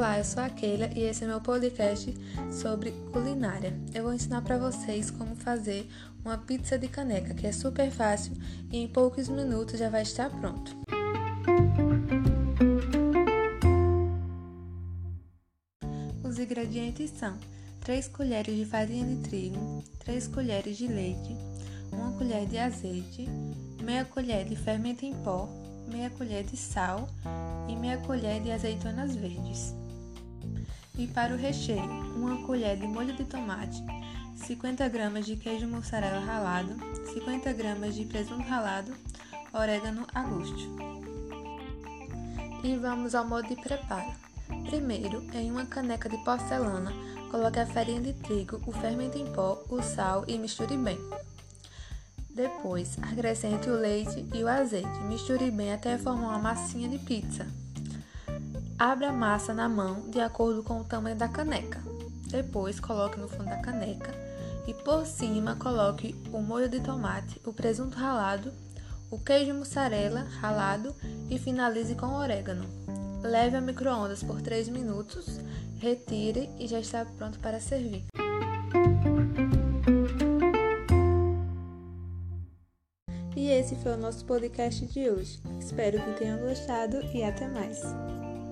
Olá, eu sou a Keila e esse é meu podcast sobre culinária. Eu vou ensinar para vocês como fazer uma pizza de caneca, que é super fácil e em poucos minutos já vai estar pronto. Os ingredientes são 3 colheres de farinha de trigo, 3 colheres de leite, 1 colher de azeite, meia colher de fermento em pó, meia colher de sal e meia colher de azeitonas verdes. E para o recheio, uma colher de molho de tomate, 50 gramas de queijo mussarela ralado, 50 gramas de presunto ralado, orégano a gosto. E vamos ao modo de preparo. Primeiro, em uma caneca de porcelana, coloque a farinha de trigo, o fermento em pó, o sal e misture bem. Depois, acrescente o leite e o azeite. Misture bem até formar uma massinha de pizza. Abra a massa na mão de acordo com o tamanho da caneca. Depois, coloque no fundo da caneca e por cima coloque o molho de tomate, o presunto ralado, o queijo mussarela ralado e finalize com orégano. Leve ao micro-ondas por 3 minutos, retire e já está pronto para servir. E esse foi o nosso podcast de hoje. Espero que tenham gostado e até mais.